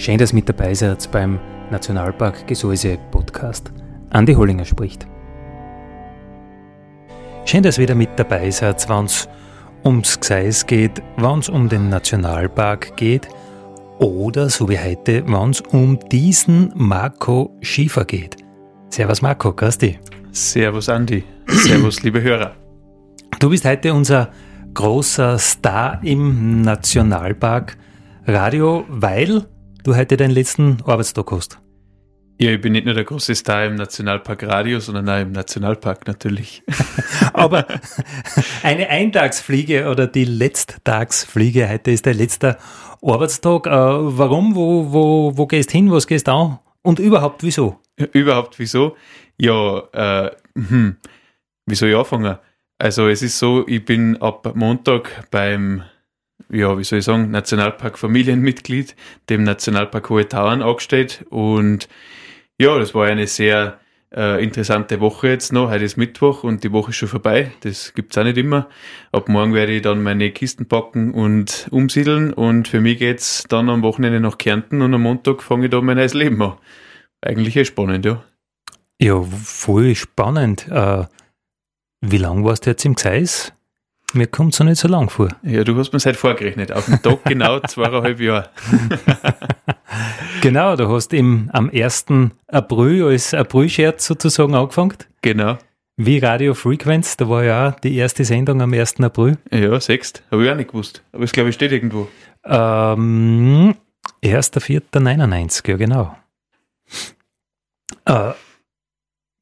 Schön, dass mit dabei seid beim Nationalpark Gesäuse Podcast. Andi Hollinger spricht. Schön, dass ihr wieder mit dabei seid, wenn es ums Gseis geht, wenn es um den Nationalpark geht oder, so wie heute, wenn es um diesen Marco Schiefer geht. Servus Marco, Gasti. Servus Andi. Servus liebe Hörer. Du bist heute unser großer Star im Nationalpark Radio, weil du heute deinen letzten Arbeitstag hast. Ja, ich bin nicht nur der große Star im Nationalpark Radio, sondern auch im Nationalpark natürlich. Aber eine Eintagsfliege oder die Letzttagsfliege, heute ist der letzte Arbeitstag. Äh, warum? Wo, wo, wo gehst du hin? Was gehst du an? Und überhaupt wieso? Überhaupt wieso? Ja, äh, hm, wie soll ich anfangen? Also es ist so, ich bin ab Montag beim ja, wie soll ich sagen, Nationalpark Familienmitglied, dem Nationalpark Hohe Tauern angestellt. Und ja, das war eine sehr äh, interessante Woche jetzt noch. Heute ist Mittwoch und die Woche ist schon vorbei. Das gibt's auch nicht immer. Ab morgen werde ich dann meine Kisten packen und umsiedeln. Und für mich geht's dann am Wochenende nach Kärnten und am Montag fange ich da mein neues Leben an. Eigentlich echt spannend, ja. Ja, voll spannend. Äh, wie lange warst du jetzt im Gseis? Mir kommt es noch nicht so lang vor. Ja, du hast mir seit vorgerechnet. Auf den Tag genau zweieinhalb Jahre. genau, du hast im, am 1. April als April-Scherz sozusagen angefangen. Genau. Wie Radio Frequenz, da war ja auch die erste Sendung am 1. April. Ja, sechst. Habe ich auch nicht gewusst. Aber es glaube ich steht irgendwo. Ähm, 1.4.99, ja genau. Äh,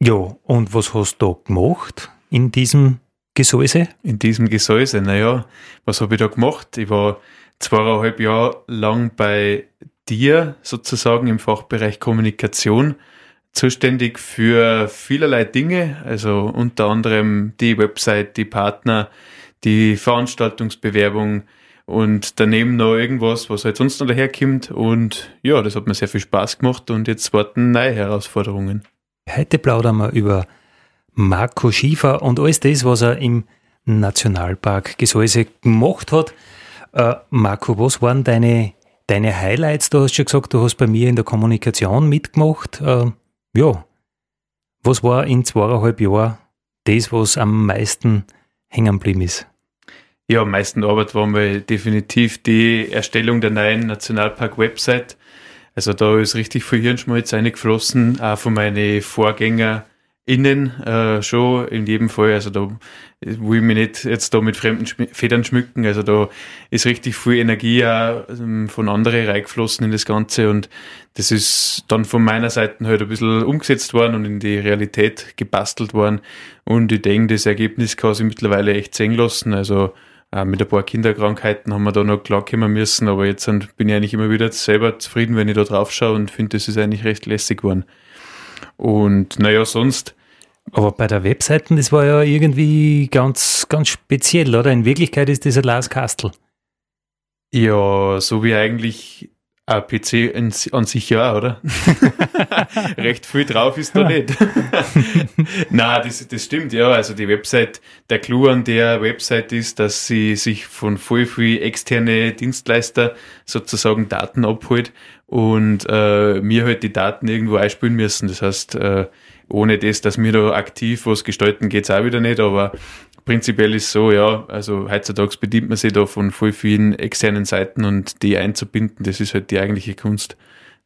ja, und was hast du da gemacht in diesem Gesäuse? In diesem Gesäuse, naja, was habe ich da gemacht? Ich war zweieinhalb Jahre lang bei dir sozusagen im Fachbereich Kommunikation zuständig für vielerlei Dinge, also unter anderem die Website, die Partner, die Veranstaltungsbewerbung und daneben noch irgendwas, was halt sonst noch daherkommt. Und ja, das hat mir sehr viel Spaß gemacht und jetzt warten neue Herausforderungen. Heute plaudern wir über Marco Schiefer und alles das, was er im Nationalpark Gesäuse gemacht hat. Äh, Marco, was waren deine, deine Highlights? Du hast schon gesagt, du hast bei mir in der Kommunikation mitgemacht. Äh, ja, was war in zweieinhalb Jahren das, was am meisten hängen geblieben ist? Ja, am meisten Arbeit war mir definitiv die Erstellung der neuen Nationalpark-Website. Also da ist richtig viel Hirnschmalz eingeflossen, auch von meinen Vorgängern innen äh, schon in jedem Fall. Also da will ich mich nicht jetzt da mit fremden Federn schmücken. Also da ist richtig viel Energie auch ähm, von anderen reingeflossen in das Ganze und das ist dann von meiner Seite halt ein bisschen umgesetzt worden und in die Realität gebastelt worden. Und ich denke, das Ergebnis kann sich mittlerweile echt sehen lassen. Also äh, mit ein paar Kinderkrankheiten haben wir da noch klarkommen müssen, aber jetzt bin ich eigentlich immer wieder selber zufrieden, wenn ich da drauf schaue und finde, das ist eigentlich recht lässig geworden. Und naja, sonst aber bei der Webseite, das war ja irgendwie ganz, ganz speziell, oder? In Wirklichkeit ist das ein Lars Kastel. Ja, so wie eigentlich ein PC an sich ja, oder? Recht viel drauf ist da nicht. Na, das, das stimmt, ja. Also die Website, der Clou an der Website ist, dass sie sich von voll viel externe Dienstleister sozusagen Daten abholt und äh, mir halt die Daten irgendwo einspielen müssen. Das heißt, äh, ohne das, dass wir da aktiv was gestalten, geht's auch wieder nicht, aber prinzipiell ist so, ja, also heutzutage bedient man sich da von voll vielen externen Seiten und die einzubinden, das ist halt die eigentliche Kunst.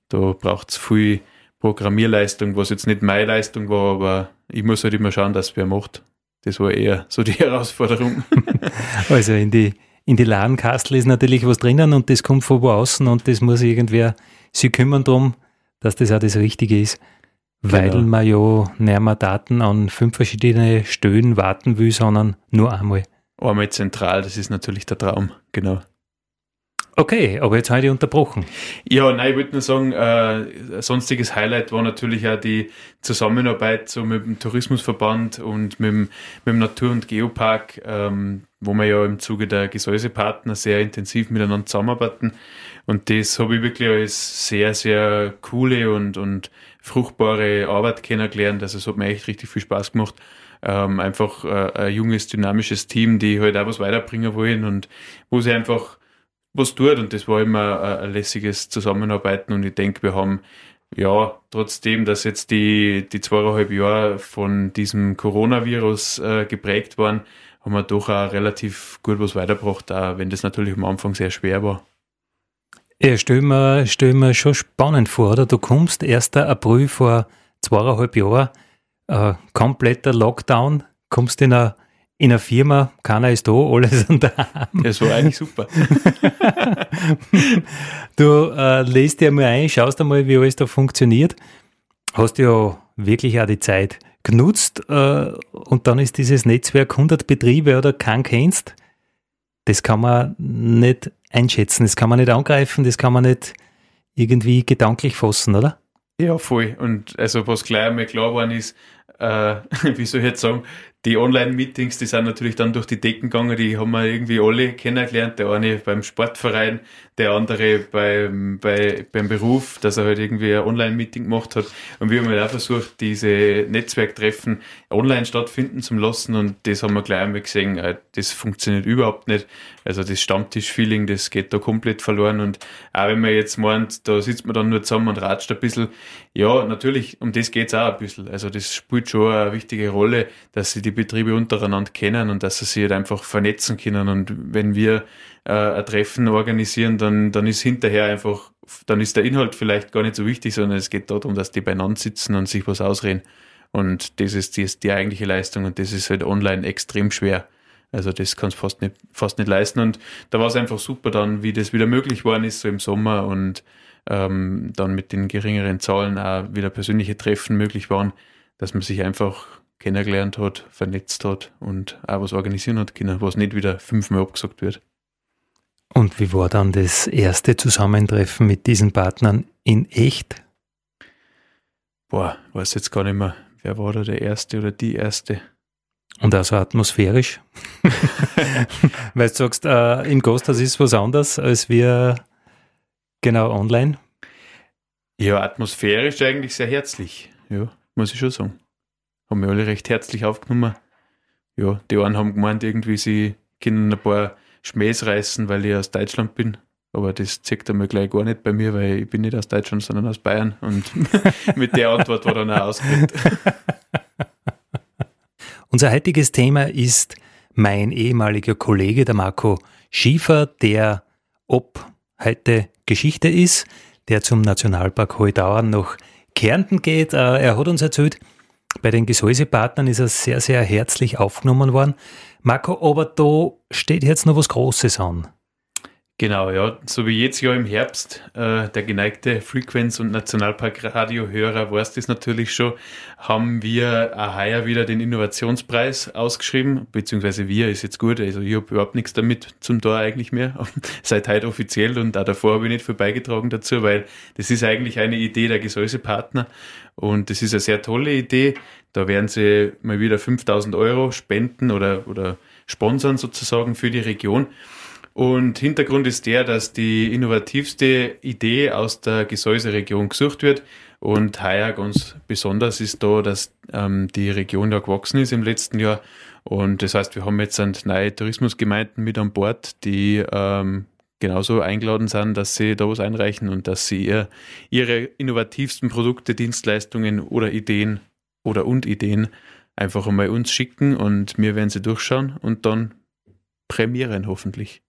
Da braucht's viel Programmierleistung, was jetzt nicht meine Leistung war, aber ich muss halt immer schauen, dass wer macht. Das war eher so die Herausforderung. also in die, in die Ladenkastel ist natürlich was drinnen und das kommt von wo außen und das muss irgendwer sich kümmern drum, dass das auch das Richtige ist, weil Genau. man ja nicht mehr Daten an fünf verschiedene Stellen warten will, sondern nur einmal. Einmal zentral, das ist natürlich der Traum, genau. Okay, aber jetzt habe ich unterbrochen. Ja, nein, ich wollte nur sagen, äh, ein sonstiges Highlight war natürlich auch die Zusammenarbeit so mit dem Tourismusverband und mit dem, mit dem Natur- und Geopark, ähm, wo wir ja im Zuge der Gesäusepartner sehr intensiv miteinander zusammenarbeiten. Und das habe ich wirklich als sehr, sehr coole und, und fruchtbare Arbeit kennengelernt. Also es hat mir echt richtig viel Spaß gemacht. Ähm, einfach äh, ein junges, dynamisches Team, die halt auch was weiterbringen wollen und wo sie einfach was tut und das war immer ein, ein lässiges Zusammenarbeiten und ich denke, wir haben ja trotzdem, dass jetzt die, die zweieinhalb Jahre von diesem Coronavirus äh, geprägt waren, haben wir doch auch relativ gut was weitergebracht, auch wenn das natürlich am Anfang sehr schwer war. Ja, stell mir, stell mir schon spannend vor, oder? Du kommst 1. April vor zweieinhalb Jahren, äh, kompletter Lockdown, kommst in eine, in eine Firma, keiner ist da, alle sind da. Das war eigentlich super. Du äh, lest dir mal ein, schaust einmal, wie alles da funktioniert. Hast ja wirklich auch die Zeit genutzt äh, und dann ist dieses Netzwerk 100 Betriebe oder keinen kennst. Das kann man nicht einschätzen, das kann man nicht angreifen, das kann man nicht irgendwie gedanklich fassen, oder? Ja, voll. Und also was gleich einmal klar geworden ist, äh, wie soll ich jetzt sagen, die Online-Meetings, die sind natürlich dann durch die Decken gegangen, die haben wir irgendwie alle kennengelernt. Der eine beim Sportverein, der andere beim, bei, beim Beruf, dass er halt irgendwie ein Online-Meeting gemacht hat. Und wir haben halt auch versucht, diese Netzwerktreffen online stattfinden zu lassen und das haben wir gleich einmal gesehen, äh, das funktioniert überhaupt nicht. Also das Stammtisch-Feeling, das geht da komplett verloren und auch wenn man jetzt meint, da sitzt man dann nur zusammen und ratscht ein bisschen, ja, natürlich, um das geht's auch ein bisschen. Also das spielt schon eine wichtige Rolle, dass sie die Betriebe untereinander kennen und dass sie sich halt einfach vernetzen können. Und wenn wir äh, ein Treffen organisieren, dann, dann ist hinterher einfach, dann ist der Inhalt vielleicht gar nicht so wichtig, sondern es geht darum, dass die beieinander sitzen und sich was ausreden. Und das ist die, die eigentliche Leistung und das ist halt online extrem schwer. Also das kannst du fast nicht, fast nicht leisten. Und da war es einfach super dann, wie das wieder möglich worden ist, so im Sommer und ähm, dann mit den geringeren Zahlen auch wieder persönliche Treffen möglich waren, dass man sich einfach kennengelernt hat, vernetzt hat und auch was organisieren hat können, was nicht wieder fünfmal abgesagt wird. Und wie war dann das erste Zusammentreffen mit diesen Partnern in echt? Boah, weiß jetzt gar nicht mehr, wer war da der Erste oder die Erste. Und also atmosphärisch? Weil du sagst, äh, im Gasthaus ist was anderes als wir genau online. Ja, atmosphärisch eigentlich sehr herzlich. Ja, muss ich schon sagen. Haben wir alle recht herzlich aufgenommen. Ja, die einen haben gemeint, irgendwie sie können ein paar Schmähs reißen, weil ich aus Deutschland bin. Aber das zeigt einmal gleich gar nicht bei mir, weil ich bin nicht aus Deutschland, sondern aus Bayern. Und mit der Antwort war dann auch ausgeregt. Unser heutiges Thema ist mein ehemaliger Kollege, der Marco Schiefer, der ob heute Geschichte ist, der zum Nationalpark Holdauern nach Kärnten geht. Äh, Er hat uns erzählt, bei den Gesäusepartnern ist er sehr, sehr herzlich aufgenommen worden. Marco, aber da steht jetzt noch was Großes an. Genau, ja. So wie jetzt ja im Herbst, äh, der geneigte Frequenz- und Nationalpark-Radio-Hörer weiß das natürlich schon, haben wir heuer wieder den Innovationspreis ausgeschrieben, beziehungsweise wir ist jetzt gut, also ich habe überhaupt nichts damit zum Tor eigentlich mehr, seit heute offiziell und auch davor habe ich nicht viel beigetragen dazu, weil das ist eigentlich eine Idee der Gesäusepartner und das ist eine sehr tolle Idee. Da werden sie mal wieder 5000 Euro spenden oder, oder sponsern sozusagen für die Region. Und Hintergrund ist der, dass die innovativste Idee aus der Gesäuseregion gesucht wird. Und heuer ganz besonders ist da, dass ähm, die Region ja gewachsen ist im letzten Jahr. Und das heißt, wir haben jetzt neue Tourismusgemeinden mit an Bord, die ähm, genauso eingeladen sind, dass sie da was einreichen und dass sie ihr, ihre innovativsten Produkte, Dienstleistungen oder Ideen oder und Ideen einfach einmal uns schicken und wir werden sie durchschauen und dann prämieren hoffentlich.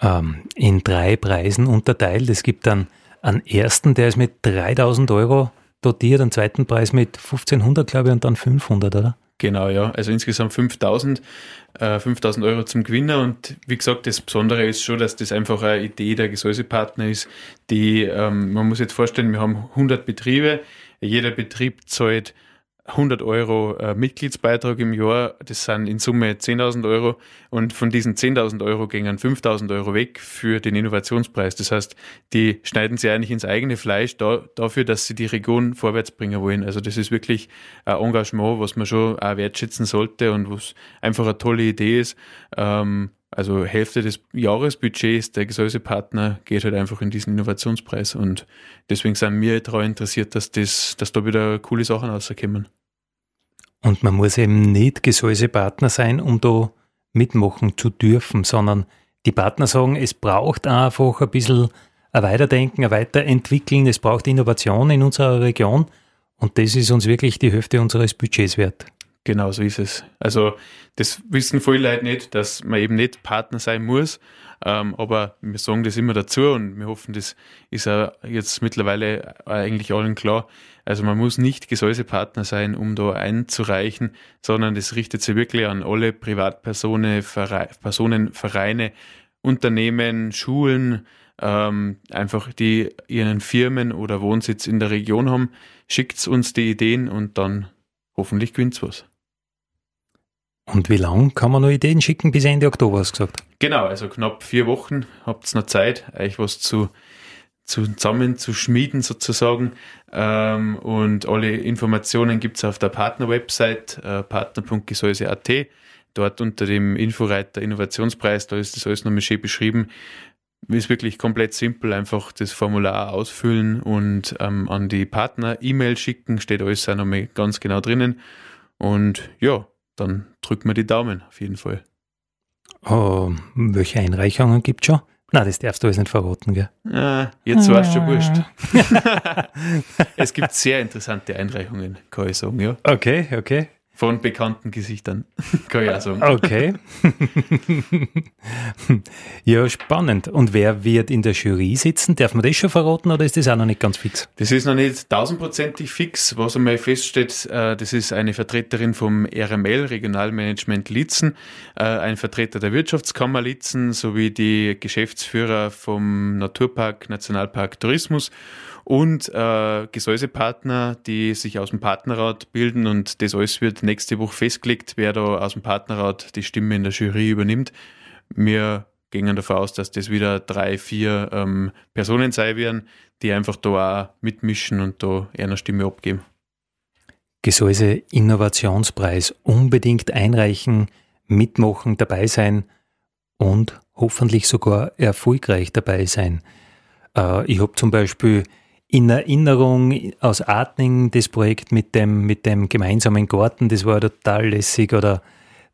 Ähm, in drei Preisen unterteilt. Es gibt dann einen ersten, der ist mit 3000 Euro dotiert, einen zweiten Preis mit 1500, glaube ich, und dann 500, oder? Genau, ja. Also insgesamt 5000, äh, 5000 Euro zum Gewinner. Und wie gesagt, das Besondere ist schon, dass das einfach eine Idee der Gesäusepartner ist, die, ähm, man muss jetzt vorstellen, wir haben 100 Betriebe. Jeder Betrieb zahlt 100 Euro äh, Mitgliedsbeitrag im Jahr, das sind in Summe 10.000 Euro und von diesen 10.000 Euro gingen 5.000 Euro weg für den Innovationspreis. Das heißt, die schneiden sie eigentlich ins eigene Fleisch da, dafür, dass sie die Region vorwärts bringen wollen. Also das ist wirklich ein Engagement, was man schon auch wertschätzen sollte und was einfach eine tolle Idee ist. Ähm, also Hälfte des Jahresbudgets der Gesäusepartner geht halt einfach in diesen Innovationspreis und deswegen sind wir daran interessiert, dass, das, dass da wieder coole Sachen rauskommen. Und man muss eben nicht Gesäusepartner sein, um da mitmachen zu dürfen, sondern die Partner sagen, es braucht einfach ein bisschen ein Weiterdenken, ein Weiterentwickeln, es braucht Innovation in unserer Region und das ist uns wirklich die Hälfte unseres Budgets wert. Genau so ist es. Also das wissen viele Leute nicht, dass man eben nicht Partner sein muss, ähm, aber wir sagen das immer dazu und wir hoffen, das ist auch jetzt mittlerweile eigentlich allen klar. Also man muss nicht Gesäusepartner sein, um da einzureichen, sondern das richtet sich wirklich an alle Privatpersonen, Vere Personen, Vereine, Unternehmen, Schulen, ähm, einfach die ihren Firmen oder Wohnsitz in der Region haben. Schickt uns die Ideen und dann hoffentlich gewinnt was. Und wie lange kann man noch Ideen schicken? Bis Ende Oktober, hast du gesagt? Genau, also knapp vier Wochen habt ihr noch Zeit, euch was zu, zu zusammen zu schmieden sozusagen. Ähm, und alle Informationen gibt es auf der Partner-Website äh, partner.gesäuse.at. Dort unter dem Inforeiter Innovationspreis, da ist das alles nochmal schön beschrieben. Ist wirklich komplett simpel, einfach das Formular ausfüllen und ähm, an die Partner E-Mail schicken, steht alles auch nochmal ganz genau drinnen. Und ja, dann drücken wir die Daumen auf jeden Fall. Oh, welche Einreichungen gibt es schon? Nein, das darfst du alles nicht verraten, gell? Ja, jetzt war es schon wurscht. es gibt sehr interessante Einreichungen, kann ich sagen, ja. Okay, okay. Von bekannten Gesichtern, kann ich auch sagen. Okay. ja, spannend. Und wer wird in der Jury sitzen? Darf man das schon verraten oder ist das auch noch nicht ganz fix? Das ist noch nicht tausendprozentig fix. Was einmal feststeht, äh, das ist eine Vertreterin vom RML, Regionalmanagement Litzen, äh, ein Vertreter der Wirtschaftskammer Litzen sowie die Geschäftsführer vom Naturpark, Nationalpark Tourismus und äh, Gesäusepartner, die sich aus dem Partnerrat bilden und das alles wird nächste Woche festgelegt, wer da aus dem Partnerrat die Stimme in der Jury übernimmt. Wir gehen davon aus, dass das wieder drei, vier ähm, Personen sein werden, die einfach da auch mitmischen und da eine Stimme abgeben. Gesäuse Innovationspreis unbedingt einreichen, mitmachen, dabei sein und hoffentlich sogar erfolgreich dabei sein. Äh, ich habe zum Beispiel in Erinnerung aus Atning das Projekt mit dem, mit dem gemeinsamen Garten, das war total lässig. Oder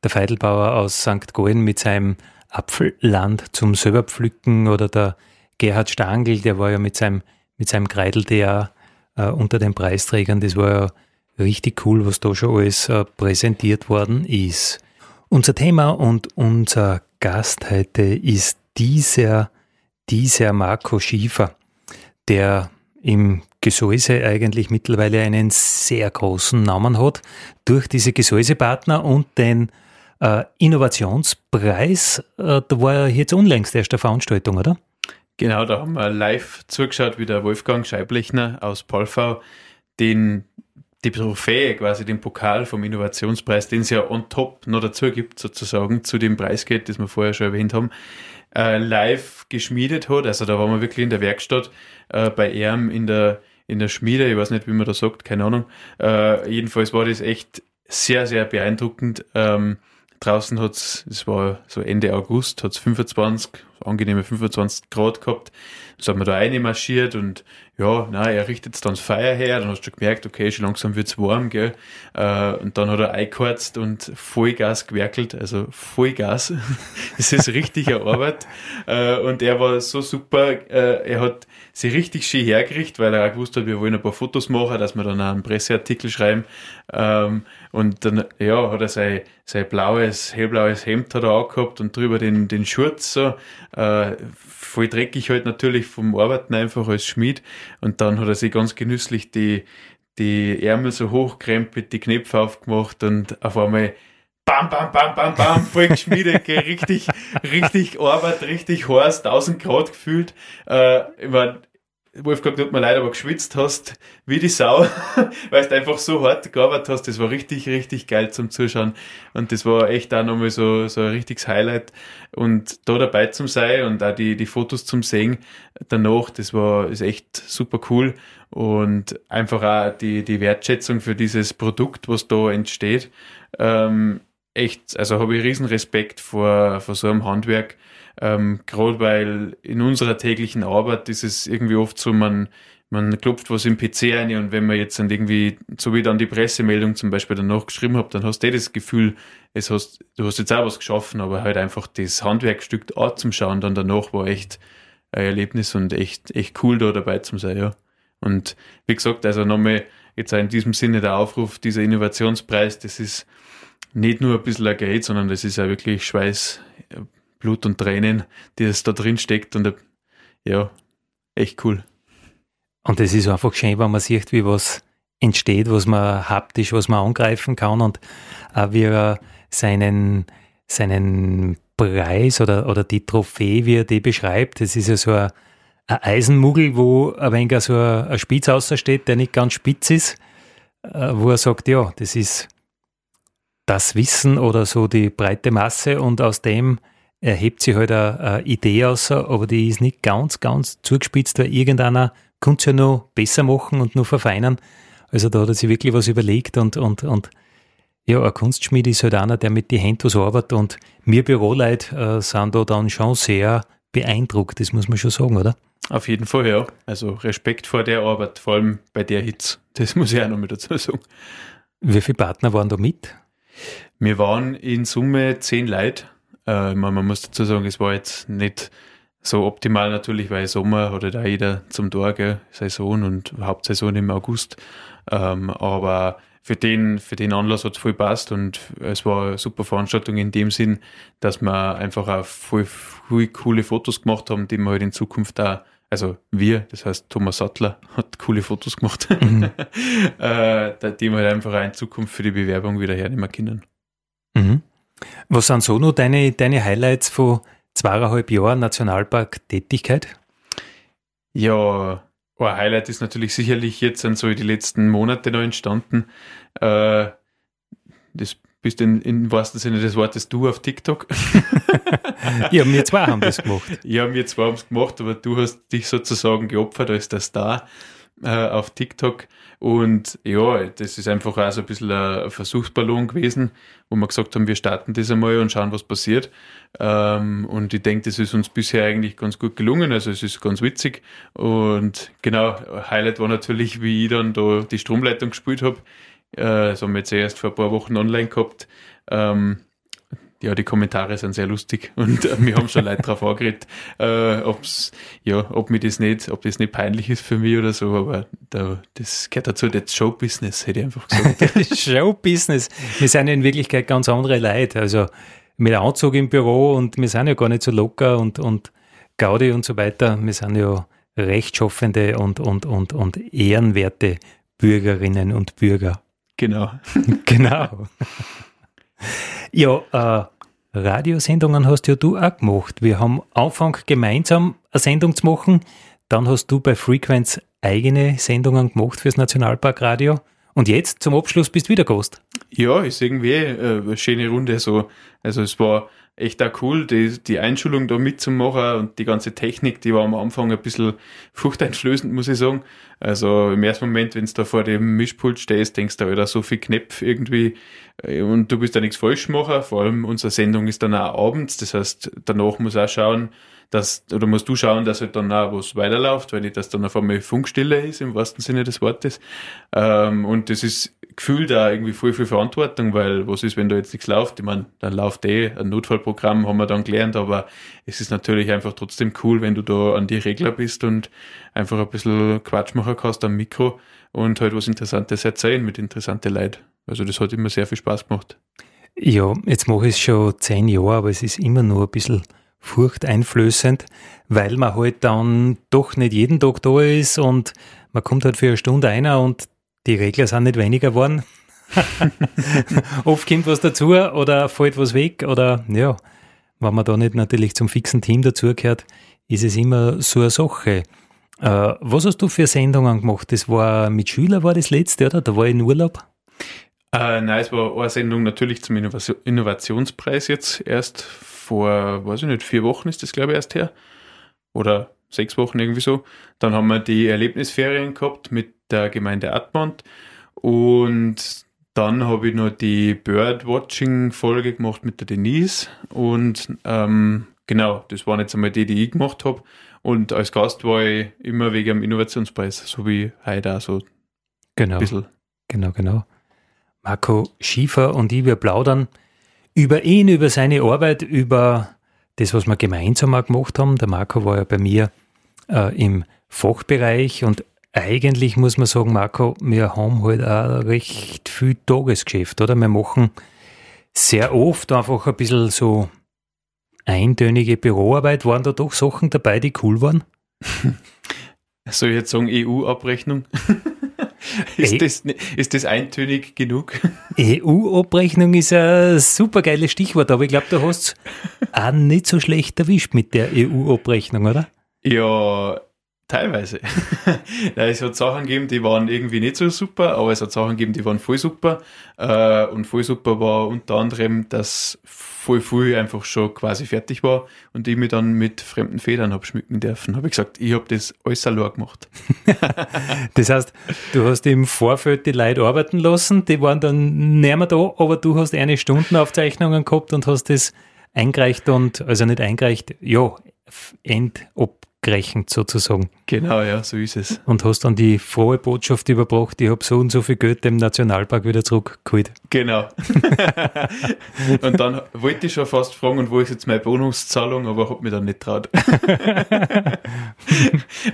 der Feidelbauer aus St. Gallen mit seinem Apfelland zum selberpflücken oder der Gerhard Stangl, der war ja mit seinem, mit seinem Kreidel der äh, unter den Preisträgern, das war ja richtig cool, was da schon alles äh, präsentiert worden ist. Unser Thema und unser Gast heute ist dieser, dieser Marco Schiefer, der im Gesäuse eigentlich mittlerweile einen sehr großen Namen hat durch diese Gesäusepartner und den äh, Innovationspreis. Äh, da war ja jetzt unlängst erst eine Veranstaltung, oder? Genau, da haben wir live zugeschaut, wie der Wolfgang Scheiblechner aus Palfau den die Trophäe, quasi den Pokal vom Innovationspreis, den es ja on top noch dazu gibt, sozusagen, zu dem Preisgeld, das wir vorher schon erwähnt haben, äh, live geschmiedet hat. Also da waren wir wirklich in der Werkstatt äh, bei ihm in der, in der Schmiede, ich weiß nicht, wie man das sagt, keine Ahnung. Äh, jedenfalls war das echt sehr, sehr beeindruckend. Ähm, draußen hat es, es war so Ende August, hat es 25, angenehme 25 Grad gehabt. Haben wir da reinmarschiert und ja, na, er richtet jetzt dann das Feuer her, dann hast du gemerkt, okay, schon langsam wird's warm, gell. Äh, und dann hat er eingeheizt und Vollgas gewerkelt, also Vollgas. das ist richtige Arbeit. Äh, und er war so super, äh, er hat sie richtig schön hergerichtet, weil er auch gewusst hat, wir wollen ein paar Fotos machen, dass wir dann auch einen Presseartikel schreiben. Ähm, und dann, ja, hat er sein, sein blaues, hellblaues Hemd hat er angehabt und drüber den, den Schurz so, äh, voll dreckig halt natürlich vom Arbeiten einfach als Schmied. Und dann hat er sich ganz genüsslich die, die Ärmel so hochkrempelt, die Knöpfe aufgemacht und auf einmal bam, bam, bam, bam, bam, voll geschmiedet, richtig, richtig Arbeit, richtig heiß, 1000 Grad gefühlt. Äh, ich mein, Wolfgang, tut mir leid, aber geschwitzt hast wie die Sau, weil du einfach so hart gearbeitet hast. Das war richtig, richtig geil zum Zuschauen. Und das war echt auch nochmal so, so ein richtiges Highlight. Und da dabei zum sein und auch die, die Fotos zum Sehen danach, das war, ist echt super cool. Und einfach auch die, die Wertschätzung für dieses Produkt, was da entsteht. Ähm, echt, also habe ich riesen Respekt vor, vor so einem Handwerk ähm, Gerade weil in unserer täglichen Arbeit ist es irgendwie oft so, man, man klopft was im PC ein und wenn man jetzt dann irgendwie, so wie dann die Pressemeldung zum Beispiel danach geschrieben habe, dann hast du eh das Gefühl, es hast, du hast jetzt auch was geschaffen, aber halt einfach das Handwerkstück anzuschauen, dann danach war echt ein Erlebnis und echt, echt cool da dabei zu sein, ja. Und wie gesagt, also nochmal jetzt auch in diesem Sinne der Aufruf, dieser Innovationspreis, das ist nicht nur ein bisschen ein Geld, sondern das ist ja wirklich Schweiß, Blut und Tränen, die es da drin steckt und ja, echt cool. Und es ist einfach schön, wenn man sieht, wie was entsteht, was man haptisch, was man angreifen kann und auch wie er seinen, seinen Preis oder, oder die Trophäe, wie er die beschreibt, das ist ja so ein, ein Eisenmuggel, wo ein wenig so ein, ein Spitz außersteht, der nicht ganz spitz ist, äh, wo er sagt, ja, das ist das Wissen oder so die breite Masse und aus dem erhebt sich halt eine, eine Idee aus, aber die ist nicht ganz, ganz zugespitzt, weil irgendeiner könnte es ja noch besser machen und noch verfeinern. Also da hat er sich wirklich was überlegt und, und, und ja, ein Kunstschmied ist halt einer, der mit den Händen was arbeitet und wir Büroleute äh, sind da dann schon sehr beeindruckt, das muss man schon sagen, oder? Auf jeden Fall, ja. Also Respekt vor der Arbeit, vor allem bei der Hitze. Das muss ich auch noch mit dazu sagen. Wie viele Partner waren da mit? Wir waren in Summe zehn Leute äh, man, man muss dazu sagen, es war jetzt nicht so optimal natürlich, weil Sommer hat da jeder zum Tor, gell, Saison und Hauptsaison im August. Ähm, aber für den, für den Anlass hat es voll passt und es war eine super Veranstaltung in dem Sinn, dass wir einfach auch voll, voll coole Fotos gemacht haben, die wir halt in Zukunft da, also wir, das heißt Thomas Sattler hat coole Fotos gemacht, mhm. äh, die wir halt einfach auch in Zukunft für die Bewerbung wieder hernehmen können. Was sind so noch deine, deine Highlights von zweieinhalb Jahren Nationalpark-Tätigkeit? Ja, ein Highlight ist natürlich sicherlich jetzt sind so die letzten Monate noch entstanden. Äh, das bist in, im wahrsten Sinne des Wortes du auf TikTok. ja, wir zwei haben das gemacht. Ja, wir zwei haben es gemacht, aber du hast dich sozusagen geopfert als der Star äh, auf TikTok. Und ja, das ist einfach auch so ein bisschen ein Versuchsballon gewesen, wo wir gesagt haben, wir starten das einmal und schauen, was passiert. Ähm, und ich denke, das ist uns bisher eigentlich ganz gut gelungen. Also es ist ganz witzig. Und genau, Highlight war natürlich, wie ich dann da die Stromleitung gespielt habe. Äh, das haben wir jetzt erst vor ein paar Wochen online gehabt. Ähm, ja, die Kommentare sind sehr lustig und äh, wir haben schon Leute drauf angeredet, äh, ob's, ja, ob mir das nicht, ob das nicht peinlich ist für mich oder so, aber da, das gehört dazu, das Showbusiness, hätte ich einfach gesagt. Showbusiness. Wir sind ja in Wirklichkeit ganz andere Leute. Also mit Anzug im Büro und wir sind ja gar nicht so locker und, und Gaudi und so weiter. Wir sind ja rechtschaffende und, und, und, und ehrenwerte Bürgerinnen und Bürger. Genau. genau. Ja, äh, Radiosendungen hast ja du auch gemacht. Wir haben Anfang gemeinsam eine Sendung zu machen. Dann hast du bei Frequenz eigene Sendungen gemacht fürs Nationalparkradio. Und jetzt zum Abschluss bist du wieder Gast. Ja, ist irgendwie äh, eine schöne Runde. So. Also es war echt auch cool, die, die Einschulung da mitzumachen und die ganze Technik, die war am Anfang ein bisschen furchteinflößend, muss ich sagen. Also im ersten Moment, wenn du da vor dem Mischpult stehst, denkst du, da so viel Knöpfe irgendwie äh, und du bist da nichts falsch machen. Vor allem unsere Sendung ist dann auch abends, das heißt, danach muss auch schauen, dass, oder musst du schauen, dass halt dann auch was weiterläuft, weil nicht, dass dann auf einmal Funkstille ist, im wahrsten Sinne des Wortes. Ähm, und das ist gefühlt da irgendwie voll viel Verantwortung, weil was ist, wenn da jetzt nichts läuft? Ich meine, dann läuft eh ein Notfallprogramm, haben wir dann gelernt, aber es ist natürlich einfach trotzdem cool, wenn du da an die Regler bist und einfach ein bisschen Quatsch machen kannst am Mikro und halt was Interessantes erzählen mit interessanten Leuten. Also das hat immer sehr viel Spaß gemacht. Ja, jetzt mache ich es schon zehn Jahre, aber es ist immer nur ein bisschen furchteinflößend, weil man halt dann doch nicht jeden Tag da ist und man kommt halt für eine Stunde einer und die Regler sind nicht weniger geworden. Oft kommt was dazu oder fällt was weg oder ja, wenn man da nicht natürlich zum fixen Team dazugehört, ist es immer so eine Sache. Äh, was hast du für Sendungen gemacht? Das war mit Schüler war das letzte, oder? Da war ich in Urlaub. Äh, nein, es war eine Sendung natürlich zum Innovationspreis jetzt erst vor, weiß ich nicht, vier Wochen ist das glaube ich erst her. Oder sechs Wochen irgendwie so. Dann haben wir die Erlebnisferien gehabt mit der Gemeinde Admont und dann habe ich noch die Birdwatching-Folge gemacht mit der Denise und ähm, genau, das waren jetzt einmal die, die ich gemacht habe. Und als Gast war ich immer wegen dem Innovationspreis, so wie heute auch so genau. ein bisschen. Genau, genau. Marco Schiefer und ich, wir plaudern über ihn, über seine Arbeit, über das, was wir gemeinsam auch gemacht haben. Der Marco war ja bei mir äh, im Fachbereich und eigentlich muss man sagen, Marco, wir haben halt auch recht viel Tagesgeschäft, oder? Wir machen sehr oft einfach ein bisschen so eintönige Büroarbeit. Waren da doch Sachen dabei, die cool waren? Soll ich jetzt sagen EU-Abrechnung? ist, e das, ist das eintönig genug? EU-Abrechnung ist ein super geiles Stichwort, aber ich glaube, du hast es auch nicht so schlecht erwischt mit der EU-Abrechnung, oder? Ja, Teilweise. es hat Sachen gegeben, die waren irgendwie nicht so super, aber es hat Sachen gegeben, die waren voll super. Äh, und voll super war unter anderem, dass voll früh einfach schon quasi fertig war und ich mich dann mit fremden Federn habe schmücken dürfen. Habe ich gesagt, ich habe das alles allein gemacht. das heißt, du hast im Vorfeld die Leute arbeiten lassen, die waren dann näher da, aber du hast eine Stundenaufzeichnungen gehabt und hast das eingereicht und, also nicht eingereicht, ja, end, ob gerechnet sozusagen. Genau, ja, so ist es. Und hast dann die frohe Botschaft überbracht, ich habe so und so viel Geld dem Nationalpark wieder zurückgeholt. Genau. und dann wollte ich schon fast fragen, und wo ist jetzt meine Bonuszahlung, aber habe mich dann nicht traut.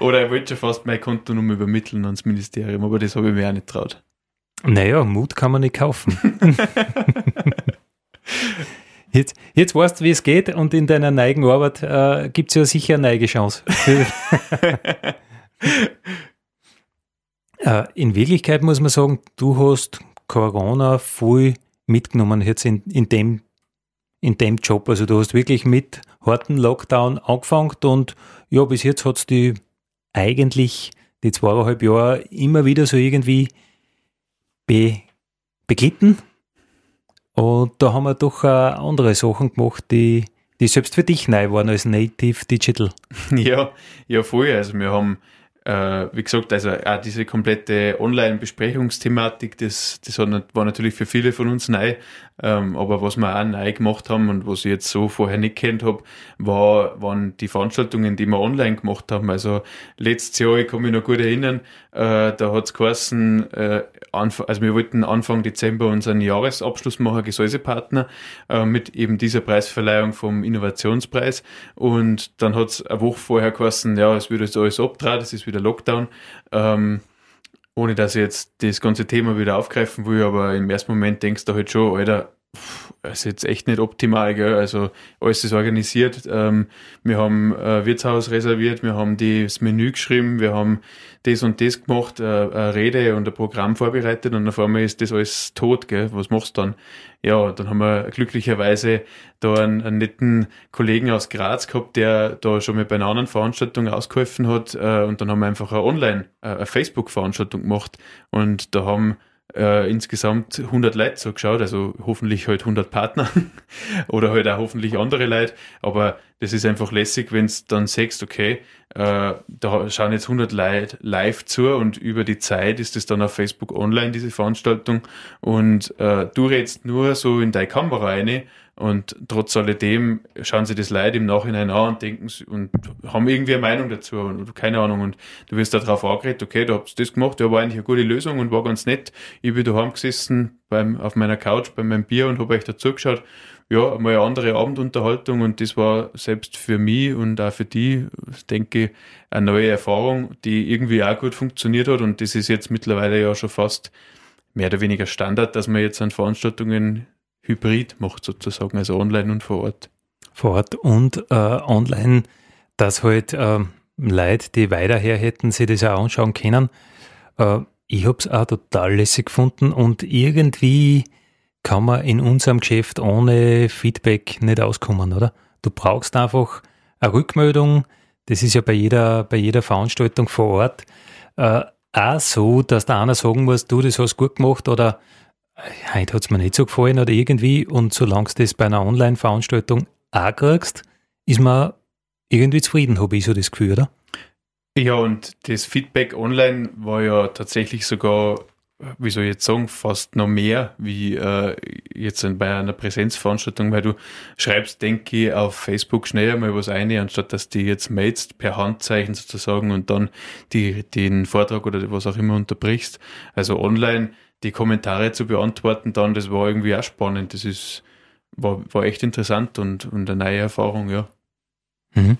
Oder ich wollte schon fast mein Kontonummer übermitteln ans Ministerium, aber das habe ich mir auch nicht traut. Naja, Mut kann man nicht kaufen. Jetzt, jetzt weißt du, wie es geht und in deiner neigen Arbeit äh, gibt es ja sicher eine neige Chance. äh, in Wirklichkeit muss man sagen, du hast Corona voll mitgenommen jetzt in, in, dem, in dem Job. Also du hast wirklich mit harten Lockdown angefangen und ja, bis jetzt hat es die eigentlich die zweieinhalb Jahre immer wieder so irgendwie be, beglitten und da haben wir doch auch andere Sachen gemacht, die, die selbst für dich neu waren als Native Digital. Ja, ja, voll. Also wir haben äh, wie gesagt, also auch diese komplette Online-Besprechungsthematik, das, das war natürlich für viele von uns neu. Ähm, aber was wir auch neu gemacht haben und was ich jetzt so vorher nicht kennt habe, war, waren die Veranstaltungen, die wir online gemacht haben. Also letztes Jahr, ich kann mich noch gut erinnern, äh, da hat es geheißen, äh, also wir wollten Anfang Dezember unseren Jahresabschluss machen, Gesäusepartner, äh, mit eben dieser Preisverleihung vom Innovationspreis. Und dann hat es eine Woche vorher geheißen, ja, es wird jetzt alles abtragen, es ist wieder Lockdown. Ähm, ohne dass ich jetzt das ganze Thema wieder aufgreifen will, aber im ersten Moment denkst du halt schon, Alter, das ist jetzt echt nicht optimal, gell? Also alles ist organisiert. Ähm, wir haben äh, Wirtshaus reserviert, wir haben das Menü geschrieben, wir haben das und das gemacht, äh, eine Rede und ein Programm vorbereitet und auf einmal ist das alles tot, gell? Was machst du dann? Ja, dann haben wir glücklicherweise da einen, einen netten Kollegen aus Graz gehabt, der da schon mal bei einer anderen Veranstaltung ausgeholfen hat äh, und dann haben wir einfach eine Online, äh, eine Facebook-Veranstaltung gemacht und da haben äh, insgesamt 100 Leute so geschaut, also hoffentlich halt 100 Partner oder halt auch hoffentlich andere Leute, aber das ist einfach lässig, wenn du dann sagst, okay, äh, da schauen jetzt 100 Leute live zu und über die Zeit ist es dann auf Facebook online, diese Veranstaltung. Und äh, du redest nur so in deine Kamera rein und trotz alledem schauen sie das Leid im Nachhinein an und denken und haben irgendwie eine Meinung dazu und keine Ahnung. Und du wirst darauf angeredet, okay, du hast das gemacht, ja, war eigentlich eine gute Lösung und war ganz nett. Ich bin daheim gesessen beim, auf meiner Couch bei meinem Bier und habe euch dazu geschaut. Ja, mal eine andere Abendunterhaltung und das war selbst für mich und auch für die, denke ich, eine neue Erfahrung, die irgendwie auch gut funktioniert hat und das ist jetzt mittlerweile ja schon fast mehr oder weniger Standard, dass man jetzt an Veranstaltungen hybrid macht sozusagen, also online und vor Ort. Vor Ort und äh, online, dass halt äh, Leute, die weiter her hätten, sich das auch anschauen können. Äh, ich habe es auch total lässig gefunden und irgendwie kann man in unserem Geschäft ohne Feedback nicht auskommen, oder? Du brauchst einfach eine Rückmeldung. Das ist ja bei jeder, bei jeder Veranstaltung vor Ort äh, auch so, dass der einer sagen muss, du, das hast gut gemacht oder heute hat es mir nicht so gefallen oder irgendwie. Und solange du das bei einer Online-Veranstaltung auch kriegst, ist man irgendwie zufrieden, habe ich so das Gefühl, oder? Ja, und das Feedback online war ja tatsächlich sogar, wie soll ich jetzt sagen, fast noch mehr wie äh, jetzt bei einer Präsenzveranstaltung, weil du schreibst, denke ich, auf Facebook schnell einmal was ein, anstatt dass die jetzt mailst per Handzeichen sozusagen und dann die, den Vortrag oder was auch immer unterbrichst. Also online die Kommentare zu beantworten dann, das war irgendwie auch spannend. Das ist, war, war echt interessant und, und eine neue Erfahrung, ja. Mhm.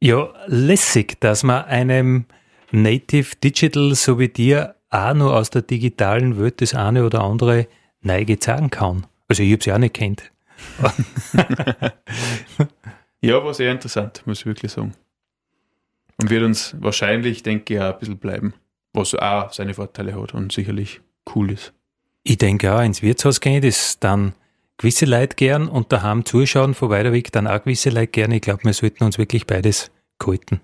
Ja, lässig, dass man einem Native Digital so wie dir auch nur aus der digitalen Welt das eine oder andere Neige zeigen kann. Also ich habe es ja auch nicht kennt. ja, war sehr interessant, muss ich wirklich sagen. Und wird uns wahrscheinlich, denke ich, auch ein bisschen bleiben, was auch seine Vorteile hat und sicherlich cool ist. Ich denke auch, ins Wirtshaus gehen, das dann gewisse Leute gern und daheim zuschauen, von weiter weg dann auch gewisse Leute gern. Ich glaube, wir sollten uns wirklich beides gehalten.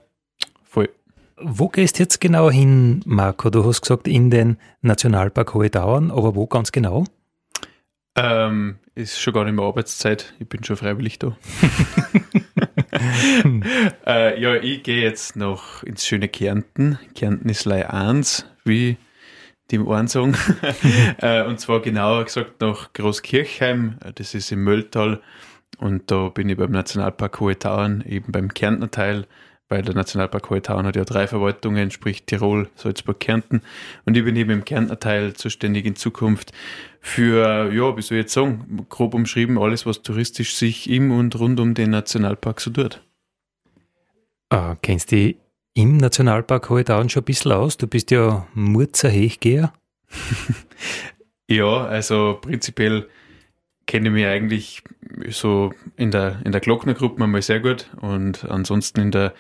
Voll. Wo gehst du jetzt genau hin, Marco? Du hast gesagt, in den Nationalpark Hohe Dauern, aber wo ganz genau? Ähm, ist schon gar nicht mehr Arbeitszeit, ich bin schon freiwillig da. äh, ja, ich gehe jetzt noch ins schöne Kärnten. Kärnten ist Lei 1, wie die im Ohren sagen. Äh, und zwar genauer gesagt nach Großkirchheim, das ist im Mölltal. Und da bin ich beim Nationalpark Hohe Tauern, eben beim Kärntner Teil, weil der Nationalpark Hohe Tauern hat ja drei Verwaltungen, sprich Tirol, Salzburg, Kärnten. Und ich bin eben im Kärntner Teil zuständig in Zukunft für, ja, wie soll ich jetzt sagen, grob umschrieben, alles, was touristisch sich im und rund um den Nationalpark so tut. Ah, kennst du im Nationalpark Hohe Tauern schon ein bisschen aus? Du bist ja Murzer Hechgeher. ja, also prinzipiell kenne ich mich eigentlich so in der, in der Glocknergruppe einmal sehr gut und ansonsten in der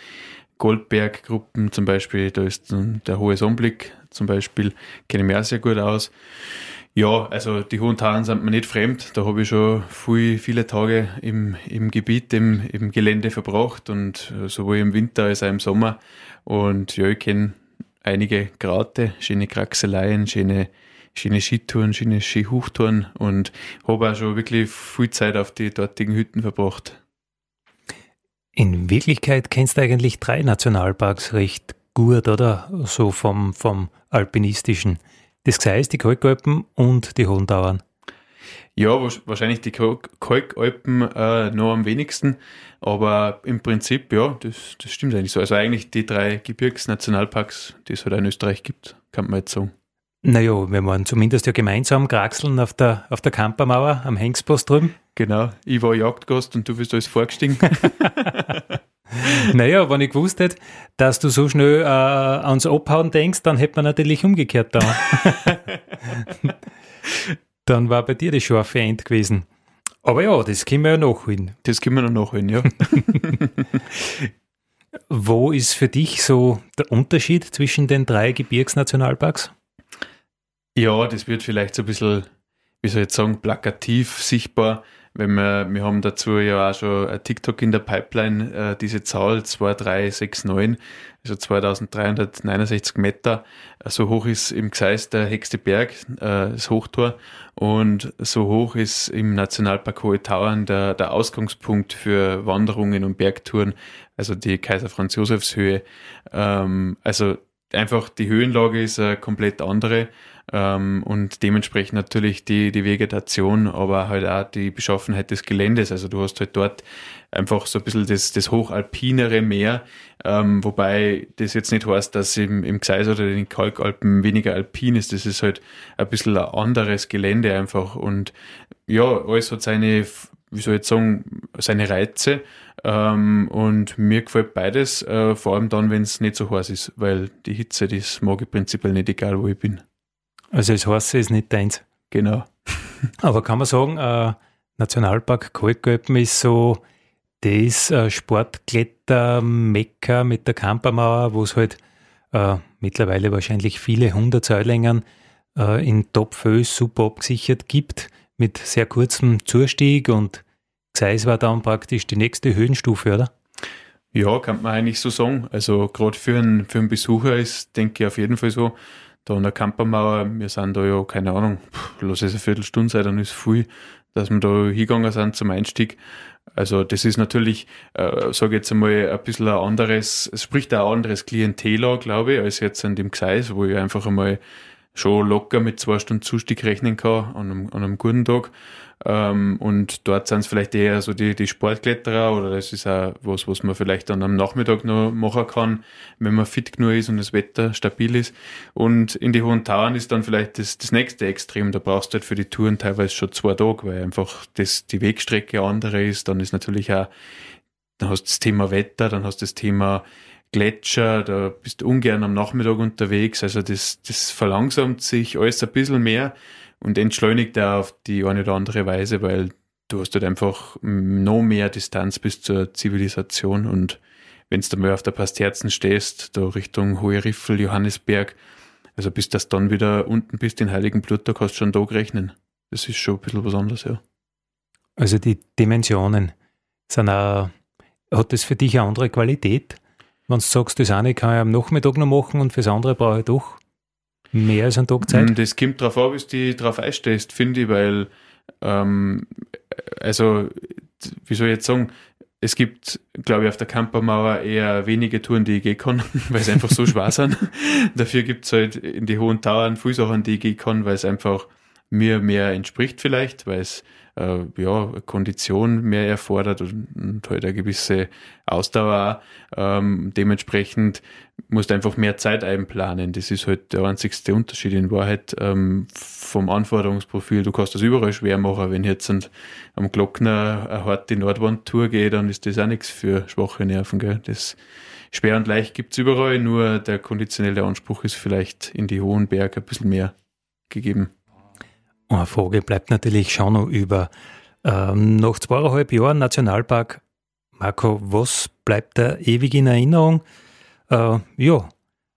Goldberg-Gruppen zum Beispiel, da ist der Hohe Sonnenblick zum Beispiel, kenne ich mich auch sehr gut aus. Ja, also die Hohen Tauern sind mir nicht fremd. Da habe ich schon viel, viele Tage im, im Gebiet, im, im Gelände verbracht und äh, sowohl im Winter als auch im Sommer. Und ja, ich kenne einige Graute, schöne Kraxeleien, schöne, schöne Skitouren, schöne Skihuchtouren und habe auch schon wirklich viel Zeit auf die dortigen Hütten verbracht. In Wirklichkeit kennst du eigentlich drei Nationalparks recht gut, oder? So vom, vom Alpinistischen. Das Gseis, die Kalkalpen und die Hohen Tauern. Ja, wahrscheinlich die Kalkalpen äh, noch am wenigsten, aber im Prinzip, ja, das, das stimmt eigentlich so. Also eigentlich die drei Gebirgsnationalparks, die es halt in Österreich gibt, kann man jetzt sagen. Naja, wir waren zumindest ja gemeinsam kraxeln auf der, auf der Kampermauer am Hengstpost drüben. Genau, ich war Jagdgast und du bist alles vorgestiegen. naja, wenn ich gewusst hätte, dass du so schnell äh, ans Abhauen denkst, dann hätte man natürlich umgekehrt da. dann war bei dir das scharfe End gewesen. Aber ja, das können wir ja nachholen. Das können wir noch nachholen, ja. Wo ist für dich so der Unterschied zwischen den drei Gebirgsnationalparks? Ja, das wird vielleicht so ein bisschen, wie soll ich jetzt sagen, plakativ sichtbar wenn wir, wir haben dazu ja auch schon TikTok in der Pipeline, äh, diese Zahl 2369, also 2369 Meter, so hoch ist im Gseis der höchste Berg, äh, das Hochtor, und so hoch ist im Nationalpark Hohe Tauern der, der Ausgangspunkt für Wanderungen und Bergtouren, also die Kaiser Franz Josefs Höhe. Ähm, also einfach die Höhenlage ist eine komplett andere ähm, und dementsprechend natürlich die, die Vegetation, aber halt auch die Beschaffenheit des Geländes. Also du hast halt dort einfach so ein bisschen das, das hochalpinere Meer, ähm, wobei das jetzt nicht heißt, dass im, im Gseis oder in den Kalkalpen weniger alpin ist. Das ist halt ein bisschen ein anderes Gelände einfach und ja, alles hat seine, wie soll ich jetzt sagen, seine Reize. Ähm, und mir gefällt beides, äh, vor allem dann, wenn es nicht so heiß ist, weil die Hitze, das mag ich prinzipiell nicht, egal wo ich bin. Also das heißt, ist nicht deins. Genau. Aber kann man sagen, äh, Nationalpark Kalkalpen ist so das äh, Sportkletter-Mekka mit der Kampermauer, wo es halt äh, mittlerweile wahrscheinlich viele hundert Säulingern äh, in Topfös super abgesichert gibt, mit sehr kurzem Zustieg und Gseis war dann praktisch die nächste Höhenstufe, oder? Ja, kann man eigentlich so sagen. Also gerade für einen, für einen Besucher ist, denke ich, auf jeden Fall so, da an der Kampermauer, wir sind da ja, keine Ahnung, lass es eine Viertelstunde sein, dann ist viel, dass wir da hingegangen sind zum Einstieg. Also das ist natürlich, äh, sage jetzt einmal, ein bisschen ein anderes, es spricht ein anderes Klientel an, glaube ich, als jetzt an dem Gseis, wo ich einfach einmal schon locker mit zwei Stunden Zustieg rechnen kann an einem, an einem guten Tag. Ähm, und dort sind es vielleicht eher so die, die Sportkletterer oder das ist auch was, was man vielleicht dann am Nachmittag noch machen kann, wenn man fit genug ist und das Wetter stabil ist. Und in die Hohen Tauern ist dann vielleicht das, das nächste Extrem. Da brauchst du halt für die Touren teilweise schon zwei Tage, weil einfach das, die Wegstrecke andere ist. Dann ist natürlich auch, dann hast du das Thema Wetter, dann hast du das Thema Gletscher, da bist du ungern am Nachmittag unterwegs. Also das, das verlangsamt sich alles ein bisschen mehr und entschleunigt er auf die eine oder andere Weise, weil du hast halt einfach noch mehr Distanz bis zur Zivilisation und wenn du mal auf der Pastherzen stehst, da Richtung Hohe Riffel, Johannesberg, also bis das dann wieder unten bist, den Heiligen Blut, da kannst du schon da rechnen. Das ist schon ein bisschen was anderes, ja. Also die Dimensionen sind auch, hat das für dich eine andere Qualität? Wenn du sagst, das eine kann ich am Nachmittag noch machen und fürs andere brauche ich doch mehr als einen Tag Zeit? Mm, das kommt darauf an, wie du dich drauf einstehst, finde ich, weil, ähm, also, wie soll ich jetzt sagen, es gibt, glaube ich, auf der Campermauer eher wenige Touren, die ich gehen kann, weil sie einfach so schwer sind. Dafür gibt es halt in die hohen Tauern viele Sachen, die ich gehen kann, weil es einfach mir mehr entspricht vielleicht, weil es äh, ja, Kondition mehr erfordert und, und halt eine gewisse Ausdauer ähm, dementsprechend musst du einfach mehr Zeit einplanen. Das ist halt der einzigste Unterschied in Wahrheit ähm, vom Anforderungsprofil. Du kannst das überall schwer machen. Wenn jetzt am, am Glockner eine harte Nordwand-Tour geht, dann ist das auch nichts für schwache Nerven. Gell? Das schwer und leicht gibt's überall, nur der konditionelle Anspruch ist vielleicht in die hohen Berge ein bisschen mehr gegeben. Eine Frage bleibt natürlich schon noch über. Ähm, nach zweieinhalb Jahren Nationalpark, Marco, was bleibt da ewig in Erinnerung? Äh, ja,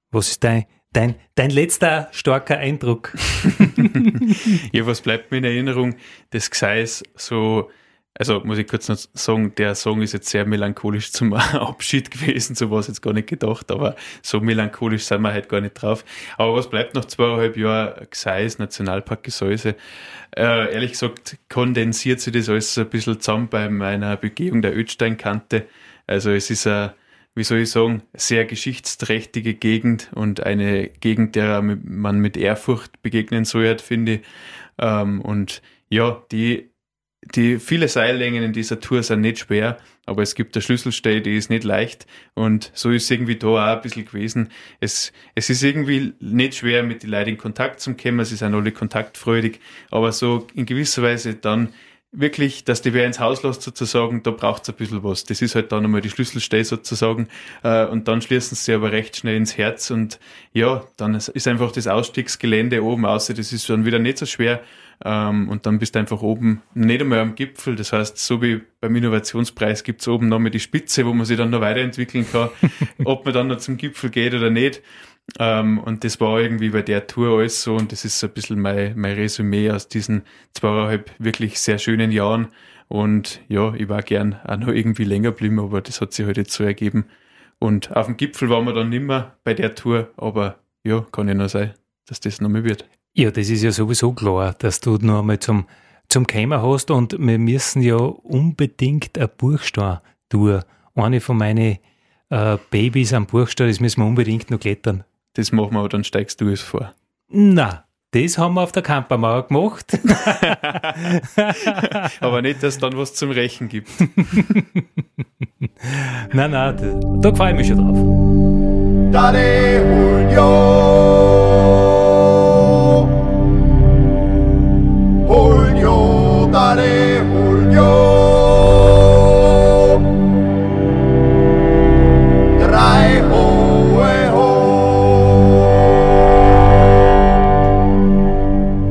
was ist dein, dein, dein letzter starker Eindruck? ja, was bleibt mir in Erinnerung? Das Gseis so also muss ich kurz noch sagen, der Song ist jetzt sehr melancholisch zum Abschied gewesen, so war es jetzt gar nicht gedacht, aber so melancholisch sind wir halt gar nicht drauf. Aber was bleibt nach zweieinhalb Jahren Gseis, Nationalpark Gesäuse? Äh, ehrlich gesagt kondensiert sich das alles ein bisschen zusammen bei meiner Begehung der Ödsteinkante. Also es ist eine, wie soll ich sagen, sehr geschichtsträchtige Gegend und eine Gegend, der man mit Ehrfurcht begegnen soll, finde ich. Ähm, und ja, die die viele Seillängen in dieser Tour sind nicht schwer, aber es gibt eine Schlüsselstelle, die ist nicht leicht. Und so ist es irgendwie da auch ein bisschen gewesen. Es, es ist irgendwie nicht schwer, mit den Leuten in Kontakt zu kommen, sie sind alle kontaktfreudig, aber so in gewisser Weise dann wirklich, dass die wer ins Haus lässt sozusagen, da braucht es ein bisschen was. Das ist halt dann einmal die Schlüsselstelle sozusagen. Äh, und dann schließen sie aber recht schnell ins Herz. Und ja, dann ist einfach das Ausstiegsgelände oben außer, das ist dann wieder nicht so schwer ähm, und dann bist du einfach oben, nicht einmal am Gipfel. Das heißt, so wie beim Innovationspreis gibt es oben nochmal die Spitze, wo man sich dann noch weiterentwickeln kann, ob man dann noch zum Gipfel geht oder nicht. Ähm, und das war irgendwie bei der Tour alles so und das ist so ein bisschen mein, mein Resümee aus diesen zweieinhalb wirklich sehr schönen Jahren. Und ja, ich war gern auch noch irgendwie länger geblieben, aber das hat sich halt jetzt so ergeben. Und auf dem Gipfel waren wir dann nimmer bei der Tour, aber ja, kann ja noch sein, dass das noch mehr wird. Ja, das ist ja sowieso klar, dass du noch einmal zum, zum Kämer hast und wir müssen ja unbedingt ein Burgstein tun. Eine von meinen äh, Babys am Burgstein, das müssen wir unbedingt noch klettern. Das machen wir, aber dann steigst du es vor. Na, das haben wir auf der Campermauer gemacht. aber nicht, dass es dann was zum Rächen gibt. nein, nein, da, da freue ich mich schon drauf. Dale Julio!